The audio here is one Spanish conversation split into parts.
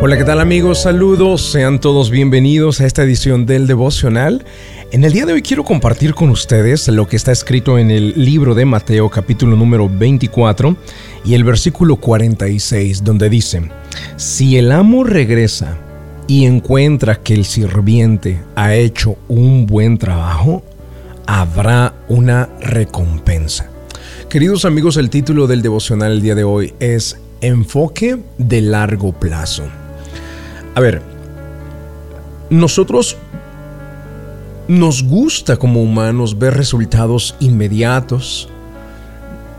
Hola, ¿qué tal amigos? Saludos, sean todos bienvenidos a esta edición del devocional. En el día de hoy quiero compartir con ustedes lo que está escrito en el libro de Mateo capítulo número 24 y el versículo 46 donde dice, si el amo regresa y encuentra que el sirviente ha hecho un buen trabajo, habrá una recompensa. Queridos amigos, el título del devocional el día de hoy es Enfoque de largo plazo. A ver, nosotros nos gusta como humanos ver resultados inmediatos.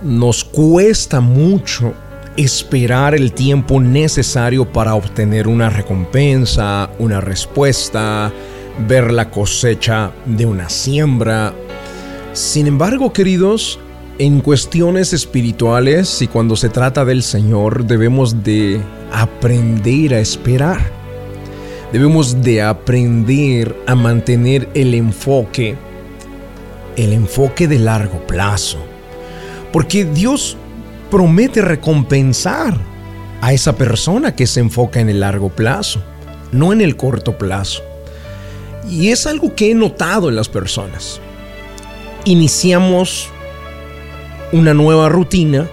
Nos cuesta mucho esperar el tiempo necesario para obtener una recompensa, una respuesta, ver la cosecha de una siembra. Sin embargo, queridos, en cuestiones espirituales y cuando se trata del Señor debemos de aprender a esperar. Debemos de aprender a mantener el enfoque, el enfoque de largo plazo. Porque Dios promete recompensar a esa persona que se enfoca en el largo plazo, no en el corto plazo. Y es algo que he notado en las personas. Iniciamos una nueva rutina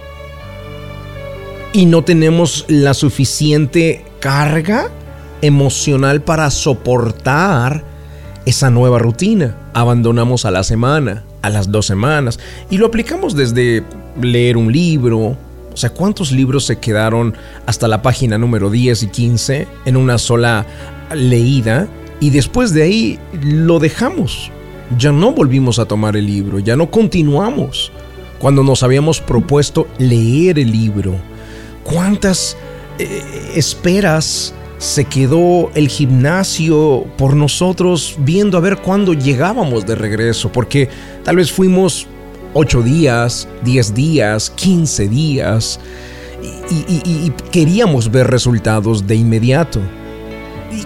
y no tenemos la suficiente carga emocional para soportar esa nueva rutina. Abandonamos a la semana, a las dos semanas, y lo aplicamos desde leer un libro. O sea, ¿cuántos libros se quedaron hasta la página número 10 y 15 en una sola leída? Y después de ahí lo dejamos. Ya no volvimos a tomar el libro, ya no continuamos. Cuando nos habíamos propuesto leer el libro, ¿cuántas eh, esperas se quedó el gimnasio por nosotros viendo a ver cuándo llegábamos de regreso, porque tal vez fuimos 8 días, 10 días, 15 días y, queríamos ver resultados de inmediato.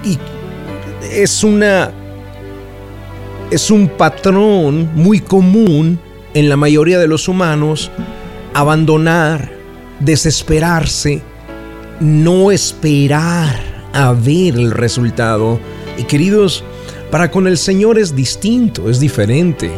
Y, es una... Es un patrón muy común en la mayoría de los humanos abandonar, desesperarse, no esperar a ver el resultado. Y queridos, para con el Señor es distinto, es diferente.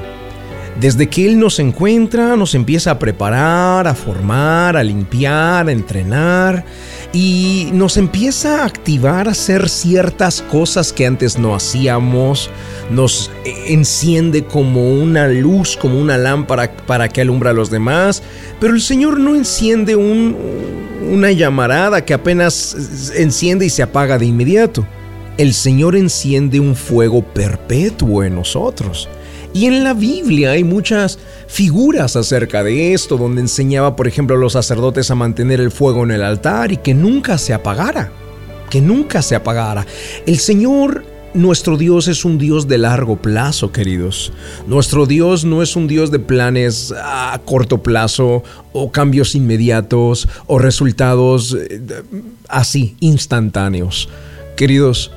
Desde que Él nos encuentra, nos empieza a preparar, a formar, a limpiar, a entrenar y nos empieza a activar a hacer ciertas cosas que antes no hacíamos, nos enciende como una luz, como una lámpara para que alumbra a los demás, pero el Señor no enciende una llamarada que apenas enciende y se apaga de inmediato. El Señor enciende un fuego perpetuo en nosotros. Y en la Biblia hay muchas figuras acerca de esto, donde enseñaba, por ejemplo, a los sacerdotes a mantener el fuego en el altar y que nunca se apagara, que nunca se apagara. El Señor nuestro Dios es un Dios de largo plazo, queridos. Nuestro Dios no es un Dios de planes a corto plazo o cambios inmediatos o resultados eh, así, instantáneos. Queridos,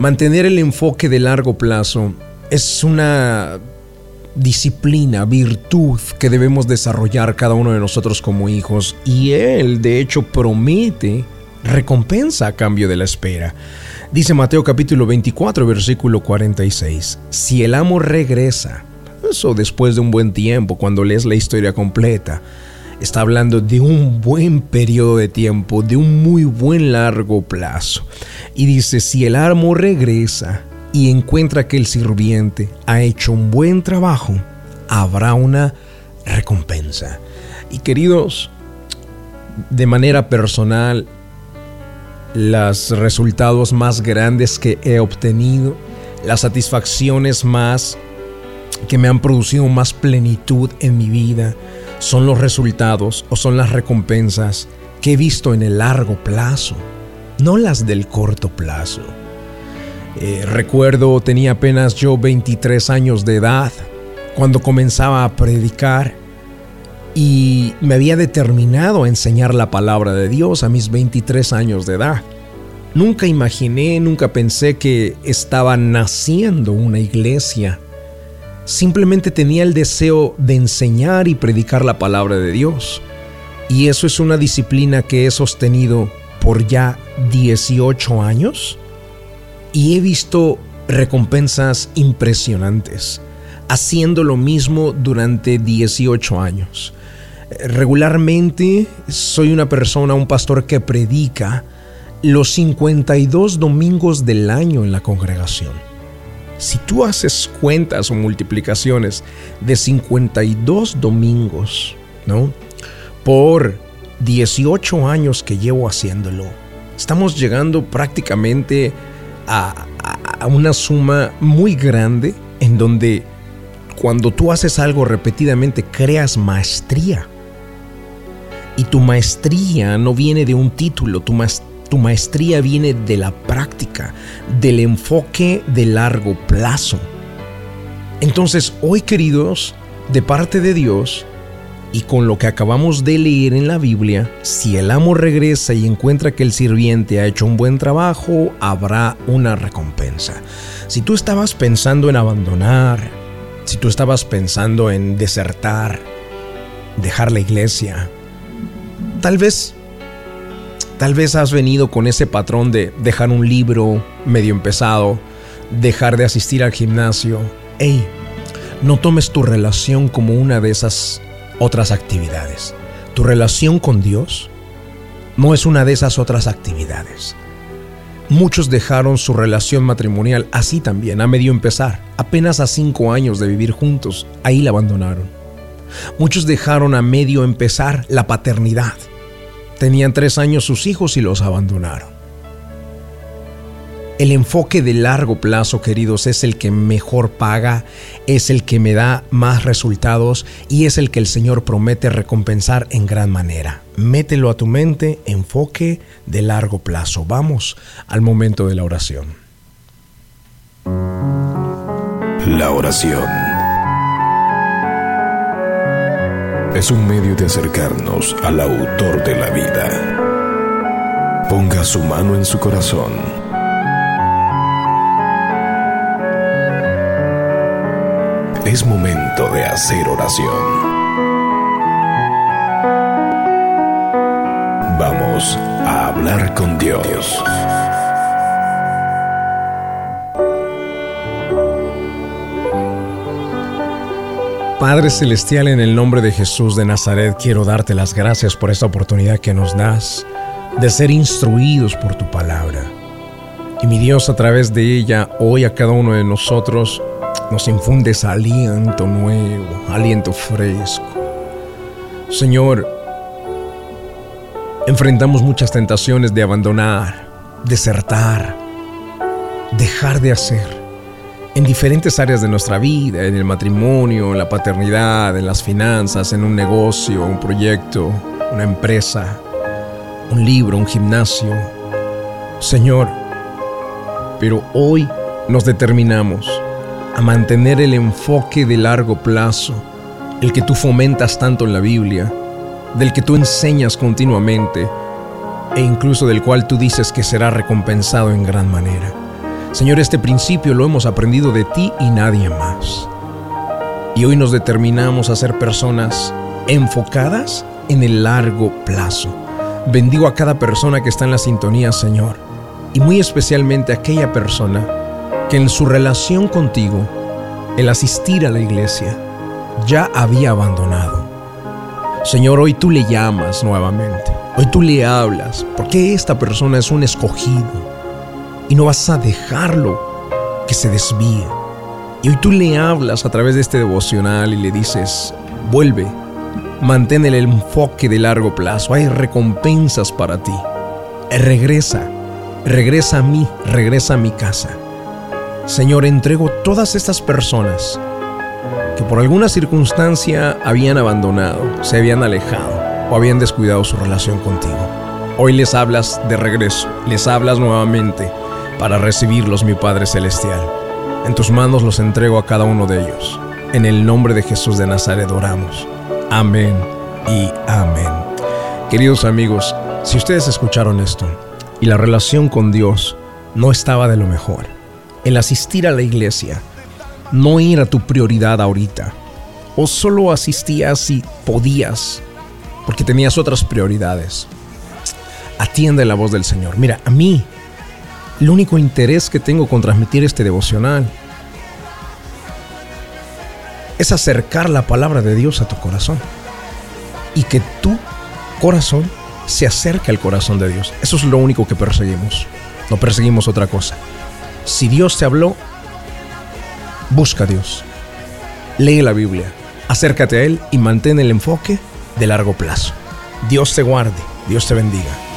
mantener el enfoque de largo plazo es una disciplina, virtud que debemos desarrollar cada uno de nosotros como hijos y Él de hecho promete recompensa a cambio de la espera. Dice Mateo capítulo 24 versículo 46, si el amo regresa, eso después de un buen tiempo, cuando lees la historia completa, está hablando de un buen periodo de tiempo, de un muy buen largo plazo. Y dice, si el amo regresa y encuentra que el sirviente ha hecho un buen trabajo, habrá una recompensa. Y queridos, de manera personal, los resultados más grandes que he obtenido, las satisfacciones más que me han producido más plenitud en mi vida, son los resultados o son las recompensas que he visto en el largo plazo, no las del corto plazo. Eh, recuerdo, tenía apenas yo 23 años de edad cuando comenzaba a predicar y me había determinado a enseñar la palabra de Dios a mis 23 años de edad. Nunca imaginé, nunca pensé que estaba naciendo una iglesia. Simplemente tenía el deseo de enseñar y predicar la palabra de Dios. Y eso es una disciplina que he sostenido por ya 18 años y he visto recompensas impresionantes haciendo lo mismo durante 18 años. Regularmente soy una persona, un pastor que predica los 52 domingos del año en la congregación. Si tú haces cuentas o multiplicaciones de 52 domingos, ¿no? Por 18 años que llevo haciéndolo, estamos llegando prácticamente a, a una suma muy grande en donde cuando tú haces algo repetidamente creas maestría. Y tu maestría no viene de un título, tu, tu maestría viene de la práctica, del enfoque de largo plazo. Entonces, hoy queridos, de parte de Dios, y con lo que acabamos de leer en la Biblia, si el amo regresa y encuentra que el sirviente ha hecho un buen trabajo, habrá una recompensa. Si tú estabas pensando en abandonar, si tú estabas pensando en desertar, dejar la iglesia, tal vez tal vez has venido con ese patrón de dejar un libro medio empezado, dejar de asistir al gimnasio. Ey, no tomes tu relación como una de esas otras actividades. Tu relación con Dios no es una de esas otras actividades. Muchos dejaron su relación matrimonial así también, a medio empezar, apenas a cinco años de vivir juntos, ahí la abandonaron. Muchos dejaron a medio empezar la paternidad. Tenían tres años sus hijos y los abandonaron. El enfoque de largo plazo, queridos, es el que mejor paga, es el que me da más resultados y es el que el Señor promete recompensar en gran manera. Mételo a tu mente, enfoque de largo plazo. Vamos al momento de la oración. La oración es un medio de acercarnos al autor de la vida. Ponga su mano en su corazón es momento de hacer oración. Vamos a hablar con Dios. Padre Celestial, en el nombre de Jesús de Nazaret, quiero darte las gracias por esta oportunidad que nos das de ser instruidos por tu palabra. Y mi Dios, a través de ella, hoy a cada uno de nosotros nos infundes aliento nuevo, aliento fresco. Señor, enfrentamos muchas tentaciones de abandonar, desertar, dejar de hacer en diferentes áreas de nuestra vida, en el matrimonio, en la paternidad, en las finanzas, en un negocio, un proyecto, una empresa, un libro, un gimnasio. Señor, pero hoy nos determinamos a mantener el enfoque de largo plazo, el que tú fomentas tanto en la Biblia, del que tú enseñas continuamente e incluso del cual tú dices que será recompensado en gran manera. Señor, este principio lo hemos aprendido de ti y nadie más. Y hoy nos determinamos a ser personas enfocadas en el largo plazo. Bendigo a cada persona que está en la sintonía, Señor, y muy especialmente a aquella persona que en su relación contigo, el asistir a la iglesia, ya había abandonado. Señor, hoy tú le llamas nuevamente, hoy tú le hablas, porque esta persona es un escogido y no vas a dejarlo que se desvíe. Y hoy tú le hablas a través de este devocional y le dices, vuelve, mantén el enfoque de largo plazo, hay recompensas para ti. Regresa, regresa a mí, regresa a mi casa. Señor, entrego todas estas personas que por alguna circunstancia habían abandonado, se habían alejado o habían descuidado su relación contigo. Hoy les hablas de regreso, les hablas nuevamente para recibirlos, mi Padre Celestial. En tus manos los entrego a cada uno de ellos. En el nombre de Jesús de Nazaret oramos. Amén y amén. Queridos amigos, si ustedes escucharon esto y la relación con Dios no estaba de lo mejor, el asistir a la iglesia no era tu prioridad ahorita. O solo asistías si podías, porque tenías otras prioridades. atiende la voz del Señor. Mira, a mí, el único interés que tengo con transmitir este devocional es acercar la palabra de Dios a tu corazón y que tu corazón se acerque al corazón de Dios. Eso es lo único que perseguimos. No perseguimos otra cosa. Si Dios te habló, busca a Dios. Lee la Biblia, acércate a Él y mantén el enfoque de largo plazo. Dios te guarde, Dios te bendiga.